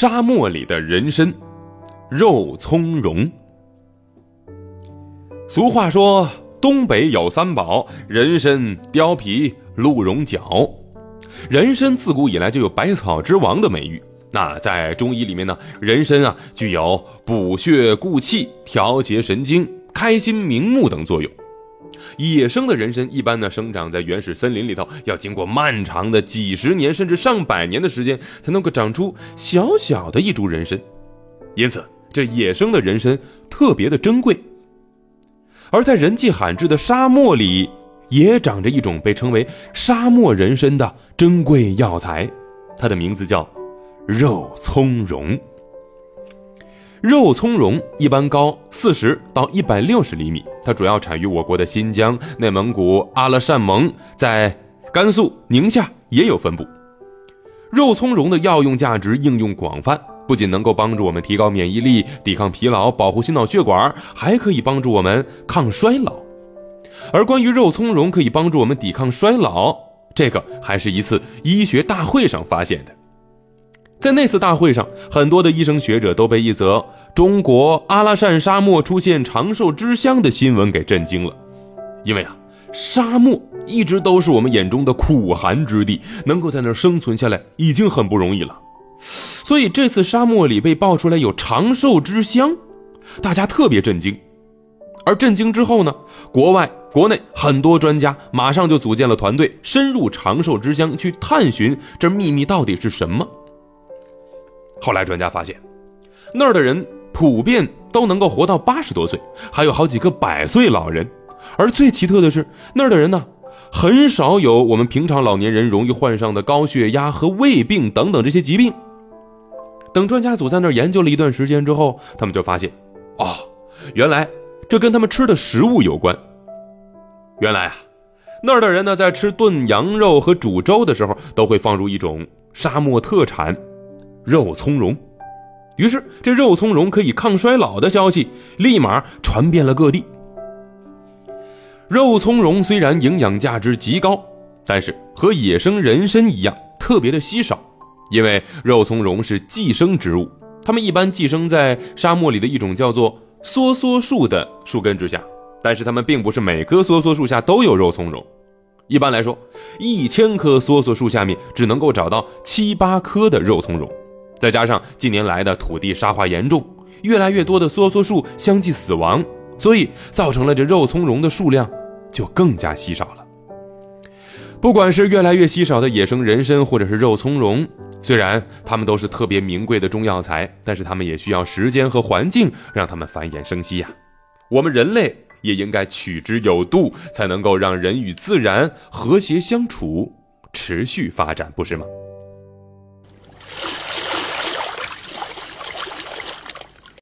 沙漠里的人参，肉苁蓉。俗话说，东北有三宝：人参、貂皮、鹿茸角。人参自古以来就有百草之王的美誉。那在中医里面呢，人参啊具有补血固气、调节神经、开心明目等作用。野生的人参一般呢生长在原始森林里头，要经过漫长的几十年甚至上百年的时间才能够长出小小的一株人参，因此这野生的人参特别的珍贵。而在人迹罕至的沙漠里，也长着一种被称为沙漠人参的珍贵药材，它的名字叫肉苁蓉。肉苁蓉一般高四十到一百六十厘米，它主要产于我国的新疆、内蒙古、阿勒善盟，在甘肃、宁夏也有分布。肉苁蓉的药用价值应用广泛，不仅能够帮助我们提高免疫力、抵抗疲劳、保护心脑血管，还可以帮助我们抗衰老。而关于肉苁蓉可以帮助我们抵抗衰老，这个还是一次医学大会上发现的。在那次大会上，很多的医生学者都被一则中国阿拉善沙漠出现长寿之乡的新闻给震惊了。因为啊，沙漠一直都是我们眼中的苦寒之地，能够在那儿生存下来已经很不容易了。所以这次沙漠里被爆出来有长寿之乡，大家特别震惊。而震惊之后呢，国外、国内很多专家马上就组建了团队，深入长寿之乡去探寻这秘密到底是什么。后来专家发现，那儿的人普遍都能够活到八十多岁，还有好几个百岁老人。而最奇特的是，那儿的人呢，很少有我们平常老年人容易患上的高血压和胃病等等这些疾病。等专家组在那儿研究了一段时间之后，他们就发现，哦，原来这跟他们吃的食物有关。原来啊，那儿的人呢，在吃炖羊肉和煮粥的时候，都会放入一种沙漠特产。肉苁蓉，于是这肉苁蓉可以抗衰老的消息立马传遍了各地。肉苁蓉虽然营养价值极高，但是和野生人参一样特别的稀少，因为肉苁蓉是寄生植物，它们一般寄生在沙漠里的一种叫做梭梭树的树根之下，但是它们并不是每棵梭梭树下都有肉苁蓉。一般来说，一千棵梭梭树下面只能够找到七八棵的肉苁蓉。再加上近年来的土地沙化严重，越来越多的梭梭树相继死亡，所以造成了这肉苁蓉的数量就更加稀少了。不管是越来越稀少的野生人参，或者是肉苁蓉，虽然它们都是特别名贵的中药材，但是它们也需要时间和环境让它们繁衍生息呀。我们人类也应该取之有度，才能够让人与自然和谐相处，持续发展，不是吗？